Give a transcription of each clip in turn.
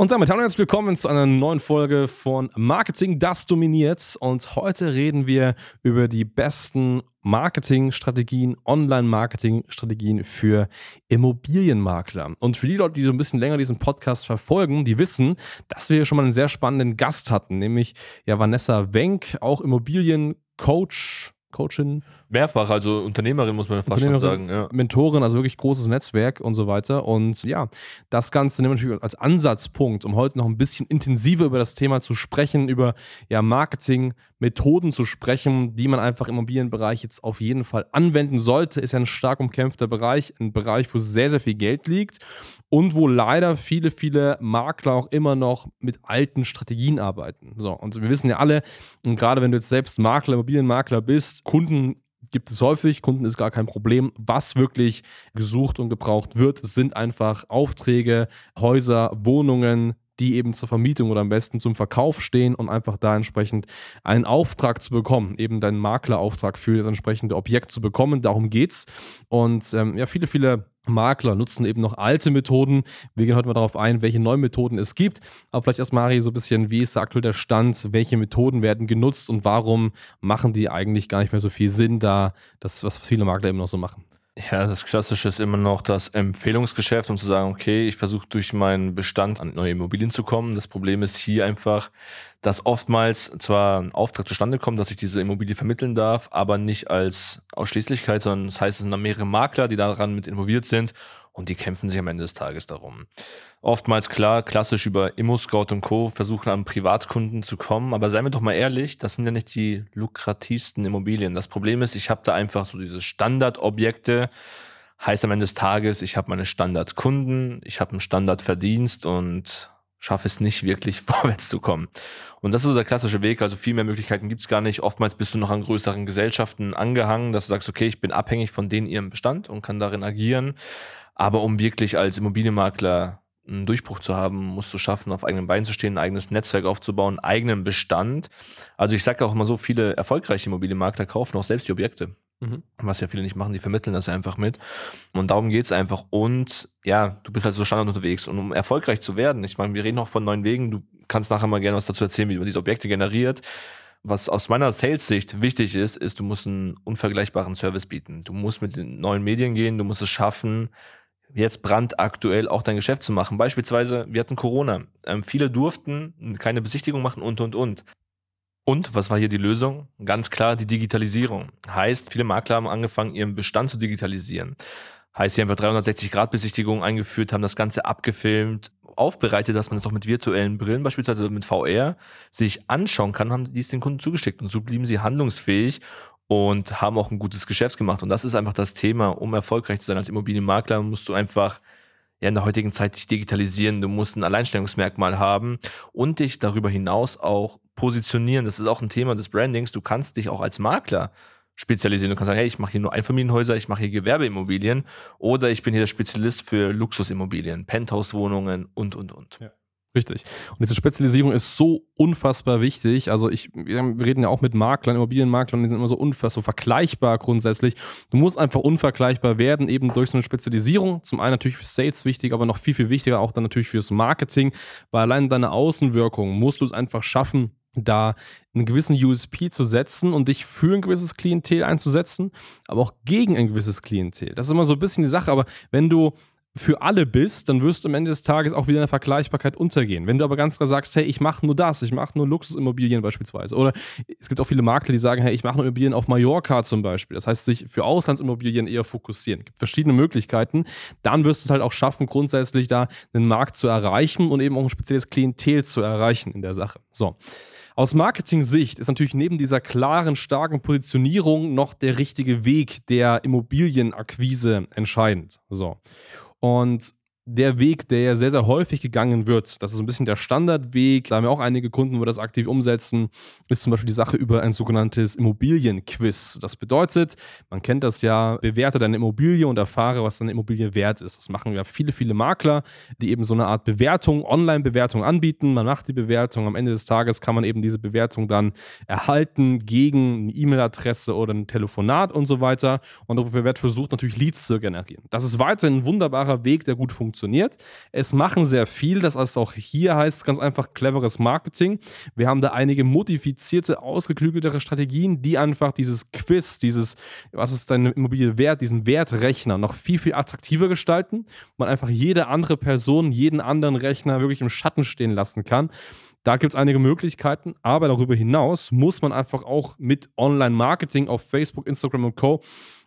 Und damit hallo und herzlich willkommen zu einer neuen Folge von Marketing, das dominiert. Und heute reden wir über die besten Marketingstrategien, Online-Marketing-Strategien für Immobilienmakler. Und für die Leute, die so ein bisschen länger diesen Podcast verfolgen, die wissen, dass wir hier schon mal einen sehr spannenden Gast hatten, nämlich ja Vanessa Wenk, auch Immobiliencoach, Coachin. Mehrfach, also Unternehmerin muss man fast schon sagen. Ja. Mentorin, also wirklich großes Netzwerk und so weiter. Und ja, das Ganze nehmen wir natürlich als Ansatzpunkt, um heute noch ein bisschen intensiver über das Thema zu sprechen, über ja, Marketing-Methoden zu sprechen, die man einfach im Immobilienbereich jetzt auf jeden Fall anwenden sollte. Ist ja ein stark umkämpfter Bereich, ein Bereich, wo sehr, sehr viel Geld liegt und wo leider viele, viele Makler auch immer noch mit alten Strategien arbeiten. So, und wir wissen ja alle, und gerade wenn du jetzt selbst Makler, Immobilienmakler bist, Kunden gibt es häufig, Kunden ist gar kein Problem. Was wirklich gesucht und gebraucht wird, sind einfach Aufträge, Häuser, Wohnungen, die eben zur Vermietung oder am besten zum Verkauf stehen und einfach da entsprechend einen Auftrag zu bekommen, eben deinen Maklerauftrag für das entsprechende Objekt zu bekommen. Darum geht's. Und ähm, ja, viele, viele Makler nutzen eben noch alte Methoden. Wir gehen heute mal darauf ein, welche neuen Methoden es gibt. Aber vielleicht erst, Mari, so ein bisschen, wie ist da aktuell der Stand? Welche Methoden werden genutzt und warum machen die eigentlich gar nicht mehr so viel Sinn, da das, was viele Makler eben noch so machen? Ja, das Klassische ist immer noch das Empfehlungsgeschäft, um zu sagen, okay, ich versuche durch meinen Bestand an neue Immobilien zu kommen. Das Problem ist hier einfach, dass oftmals zwar ein Auftrag zustande kommt, dass ich diese Immobilie vermitteln darf, aber nicht als Ausschließlichkeit, sondern das heißt, es sind mehrere Makler, die daran mit involviert sind und die kämpfen sich am Ende des Tages darum. Oftmals klar, klassisch über Immo-Scout und Co. versuchen an Privatkunden zu kommen, aber seien wir doch mal ehrlich, das sind ja nicht die lukrativsten Immobilien. Das Problem ist, ich habe da einfach so diese Standardobjekte, heißt am Ende des Tages, ich habe meine Standardkunden, ich habe einen Standardverdienst und schaffe es nicht wirklich vorwärts zu kommen. Und das ist so der klassische Weg, also viel mehr Möglichkeiten gibt's gar nicht. Oftmals bist du noch an größeren Gesellschaften angehangen, dass du sagst, okay, ich bin abhängig von denen ihrem Bestand und kann darin agieren. Aber um wirklich als Immobilienmakler einen Durchbruch zu haben, musst du schaffen, auf eigenen Beinen zu stehen, ein eigenes Netzwerk aufzubauen, eigenen Bestand. Also ich sage auch immer so, viele erfolgreiche Immobilienmakler kaufen auch selbst die Objekte. Mhm. Was ja viele nicht machen, die vermitteln das einfach mit. Und darum geht's einfach. Und ja, du bist halt so Standard unterwegs. Und um erfolgreich zu werden, ich meine, wir reden auch von neuen Wegen, du kannst nachher mal gerne was dazu erzählen, wie man diese Objekte generiert. Was aus meiner Sales-Sicht wichtig ist, ist, du musst einen unvergleichbaren Service bieten. Du musst mit den neuen Medien gehen, du musst es schaffen, jetzt brandaktuell auch dein Geschäft zu machen. Beispielsweise, wir hatten Corona. Ähm, viele durften keine Besichtigung machen und, und, und. Und was war hier die Lösung? Ganz klar die Digitalisierung. Heißt, viele Makler haben angefangen, ihren Bestand zu digitalisieren. Heißt, sie haben einfach 360-Grad-Besichtigungen eingeführt, haben das Ganze abgefilmt, aufbereitet, dass man es auch mit virtuellen Brillen, beispielsweise mit VR, sich anschauen kann, haben die es den Kunden zugesteckt. Und so blieben sie handlungsfähig und haben auch ein gutes Geschäft gemacht. Und das ist einfach das Thema. Um erfolgreich zu sein als Immobilienmakler, musst du einfach ja, in der heutigen Zeit dich digitalisieren. Du musst ein Alleinstellungsmerkmal haben und dich darüber hinaus auch positionieren. Das ist auch ein Thema des Brandings. Du kannst dich auch als Makler spezialisieren. Du kannst sagen, hey, ich mache hier nur Einfamilienhäuser, ich mache hier Gewerbeimmobilien oder ich bin hier der Spezialist für Luxusimmobilien, Penthouse-Wohnungen und, und, und. Ja. Richtig. Und diese Spezialisierung ist so unfassbar wichtig. Also ich, wir reden ja auch mit Maklern, Immobilienmaklern, die sind immer so unfassbar so vergleichbar grundsätzlich. Du musst einfach unvergleichbar werden, eben durch so eine Spezialisierung. Zum einen natürlich für Sales wichtig, aber noch viel, viel wichtiger auch dann natürlich fürs Marketing, weil allein deine Außenwirkung musst du es einfach schaffen, da einen gewissen USP zu setzen und dich für ein gewisses Klientel einzusetzen, aber auch gegen ein gewisses Klientel. Das ist immer so ein bisschen die Sache, aber wenn du für alle bist, dann wirst du am Ende des Tages auch wieder in der Vergleichbarkeit untergehen. Wenn du aber ganz klar sagst, hey, ich mache nur das, ich mache nur Luxusimmobilien beispielsweise. Oder es gibt auch viele Makler, die sagen, hey, ich mache nur Immobilien auf Mallorca zum Beispiel. Das heißt, sich für Auslandsimmobilien eher fokussieren. Es gibt verschiedene Möglichkeiten. Dann wirst du es halt auch schaffen, grundsätzlich da einen Markt zu erreichen und eben auch ein spezielles Klientel zu erreichen in der Sache. So. Aus Marketing-Sicht ist natürlich neben dieser klaren, starken Positionierung noch der richtige Weg der Immobilienakquise entscheidend. So. Und der Weg, der ja sehr, sehr häufig gegangen wird. Das ist so ein bisschen der Standardweg. Da haben wir auch einige Kunden, wo das aktiv umsetzen. Ist zum Beispiel die Sache über ein sogenanntes Immobilienquiz. Das bedeutet, man kennt das ja, bewerte deine Immobilie und erfahre, was deine Immobilie wert ist. Das machen ja viele, viele Makler, die eben so eine Art Bewertung, Online-Bewertung anbieten. Man macht die Bewertung. Am Ende des Tages kann man eben diese Bewertung dann erhalten gegen eine E-Mail-Adresse oder ein Telefonat und so weiter. Und dafür wird versucht, natürlich Leads zu generieren. Das ist weiterhin ein wunderbarer Weg, der gut funktioniert. Es machen sehr viel. Das heißt, auch hier heißt es ganz einfach cleveres Marketing. Wir haben da einige modifizierte, ausgeklügeltere Strategien, die einfach dieses Quiz, dieses, was ist deine Immobilie wert, diesen Wertrechner noch viel, viel attraktiver gestalten. Man einfach jede andere Person, jeden anderen Rechner wirklich im Schatten stehen lassen kann. Da gibt es einige Möglichkeiten, aber darüber hinaus muss man einfach auch mit Online-Marketing auf Facebook, Instagram und Co.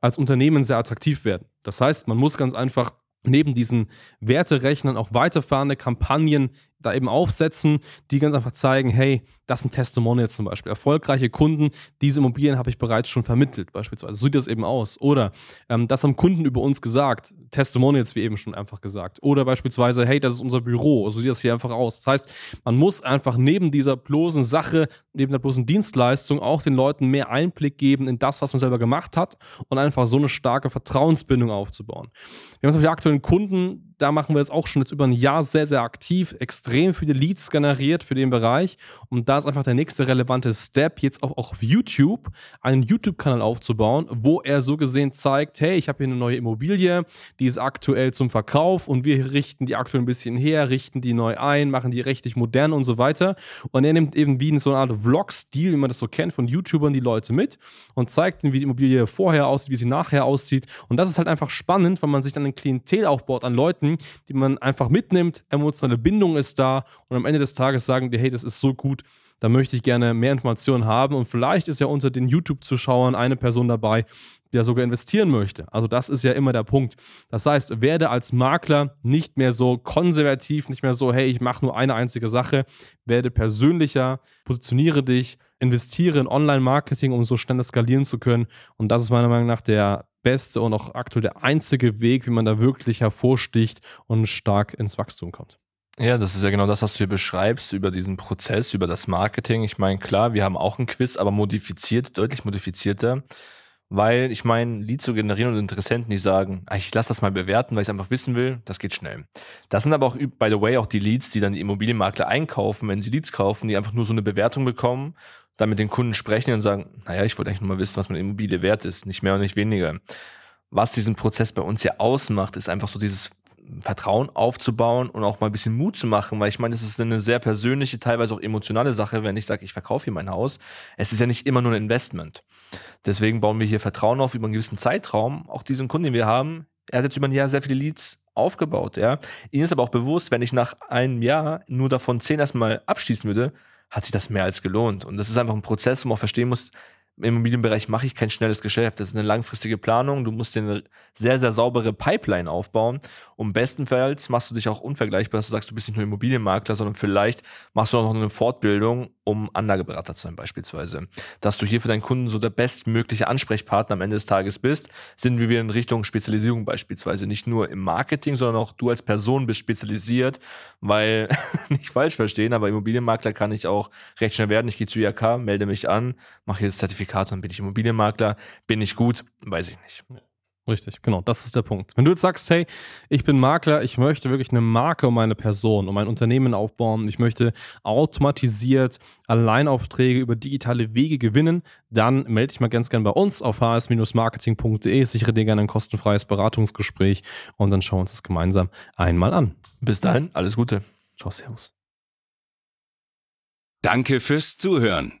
als Unternehmen sehr attraktiv werden. Das heißt, man muss ganz einfach neben diesen Werterechnern auch weiterfahrende Kampagnen da eben aufsetzen, die ganz einfach zeigen, hey, das sind Testimonials zum Beispiel. Erfolgreiche Kunden, diese Immobilien habe ich bereits schon vermittelt, beispielsweise. So sieht das eben aus. Oder ähm, das haben Kunden über uns gesagt. Testimonials, wie eben schon einfach gesagt. Oder beispielsweise, hey, das ist unser Büro. So sieht das hier einfach aus. Das heißt, man muss einfach neben dieser bloßen Sache, neben der bloßen Dienstleistung auch den Leuten mehr Einblick geben in das, was man selber gemacht hat und einfach so eine starke Vertrauensbindung aufzubauen. Wir haben zum Beispiel aktuellen Kunden, da machen wir das auch schon jetzt über ein Jahr sehr, sehr aktiv, extrem viele Leads generiert für den Bereich. Und da ist einfach der nächste relevante Step, jetzt auch, auch auf YouTube einen YouTube-Kanal aufzubauen, wo er so gesehen zeigt, hey, ich habe hier eine neue Immobilie, die ist aktuell zum Verkauf und wir richten die aktuell ein bisschen her, richten die neu ein, machen die richtig modern und so weiter. Und er nimmt eben wie in so eine Art Vlog-Stil, wie man das so kennt, von YouTubern die Leute mit und zeigt ihnen, wie die Immobilie vorher aussieht, wie sie nachher aussieht. Und das ist halt einfach spannend, weil man sich dann ein Klientel aufbaut an Leuten, Die man einfach mitnimmt. Emotionale Bindung ist da und am Ende des Tages sagen die, hey, das ist so gut, da möchte ich gerne mehr Informationen haben. Und vielleicht ist ja unter den YouTube-Zuschauern eine Person dabei, der sogar investieren möchte. Also das ist ja immer der Punkt. Das heißt, werde als Makler nicht mehr so konservativ, nicht mehr so, hey, ich mache nur eine einzige Sache, werde persönlicher, positioniere dich, investiere in Online-Marketing, um so schnell skalieren zu können. Und das ist meiner Meinung nach der beste und auch aktuell der einzige Weg, wie man da wirklich hervorsticht und stark ins Wachstum kommt. Ja, das ist ja genau das, was du hier beschreibst über diesen Prozess, über das Marketing. Ich meine, klar, wir haben auch ein Quiz, aber modifiziert, deutlich modifizierter. Weil ich meine, Leads zu generieren und Interessenten, die sagen, ah, ich lasse das mal bewerten, weil ich es einfach wissen will, das geht schnell. Das sind aber auch, by the way, auch die Leads, die dann die Immobilienmakler einkaufen, wenn sie Leads kaufen, die einfach nur so eine Bewertung bekommen dann mit den Kunden sprechen und sagen, naja, ich wollte eigentlich nur mal wissen, was meine Immobilie wert ist, nicht mehr und nicht weniger. Was diesen Prozess bei uns ja ausmacht, ist einfach so dieses Vertrauen aufzubauen und auch mal ein bisschen Mut zu machen, weil ich meine, es ist eine sehr persönliche, teilweise auch emotionale Sache, wenn ich sage, ich verkaufe hier mein Haus. Es ist ja nicht immer nur ein Investment. Deswegen bauen wir hier Vertrauen auf über einen gewissen Zeitraum. Auch diesen Kunden, den wir haben, er hat jetzt über ein Jahr sehr viele Leads aufgebaut, ja. Ihnen ist aber auch bewusst, wenn ich nach einem Jahr nur davon zehn erstmal abschließen würde, hat sich das mehr als gelohnt. Und das ist einfach ein Prozess, wo man auch verstehen muss, im Immobilienbereich mache ich kein schnelles Geschäft. Das ist eine langfristige Planung. Du musst dir eine sehr, sehr saubere Pipeline aufbauen. Und bestenfalls machst du dich auch unvergleichbar, dass du sagst, du bist nicht nur Immobilienmakler, sondern vielleicht machst du auch noch eine Fortbildung, um Anlageberater zu sein beispielsweise. Dass du hier für deinen Kunden so der bestmögliche Ansprechpartner am Ende des Tages bist, sind wir in Richtung Spezialisierung beispielsweise. Nicht nur im Marketing, sondern auch du als Person bist spezialisiert, weil, nicht falsch verstehen, aber Immobilienmakler kann ich auch recht schnell werden. Ich gehe zu IHK, melde mich an, mache hier das Zertifikat und bin ich Immobilienmakler. Bin ich gut? Weiß ich nicht. Richtig, genau, das ist der Punkt. Wenn du jetzt sagst, hey, ich bin Makler, ich möchte wirklich eine Marke um meine Person, um mein Unternehmen aufbauen, ich möchte automatisiert Alleinaufträge über digitale Wege gewinnen, dann melde dich mal ganz gern bei uns auf hs-marketing.de, sichere dir gerne ein kostenfreies Beratungsgespräch und dann schauen wir uns das gemeinsam einmal an. Bis dahin, alles Gute. Ciao, Servus. Danke fürs Zuhören.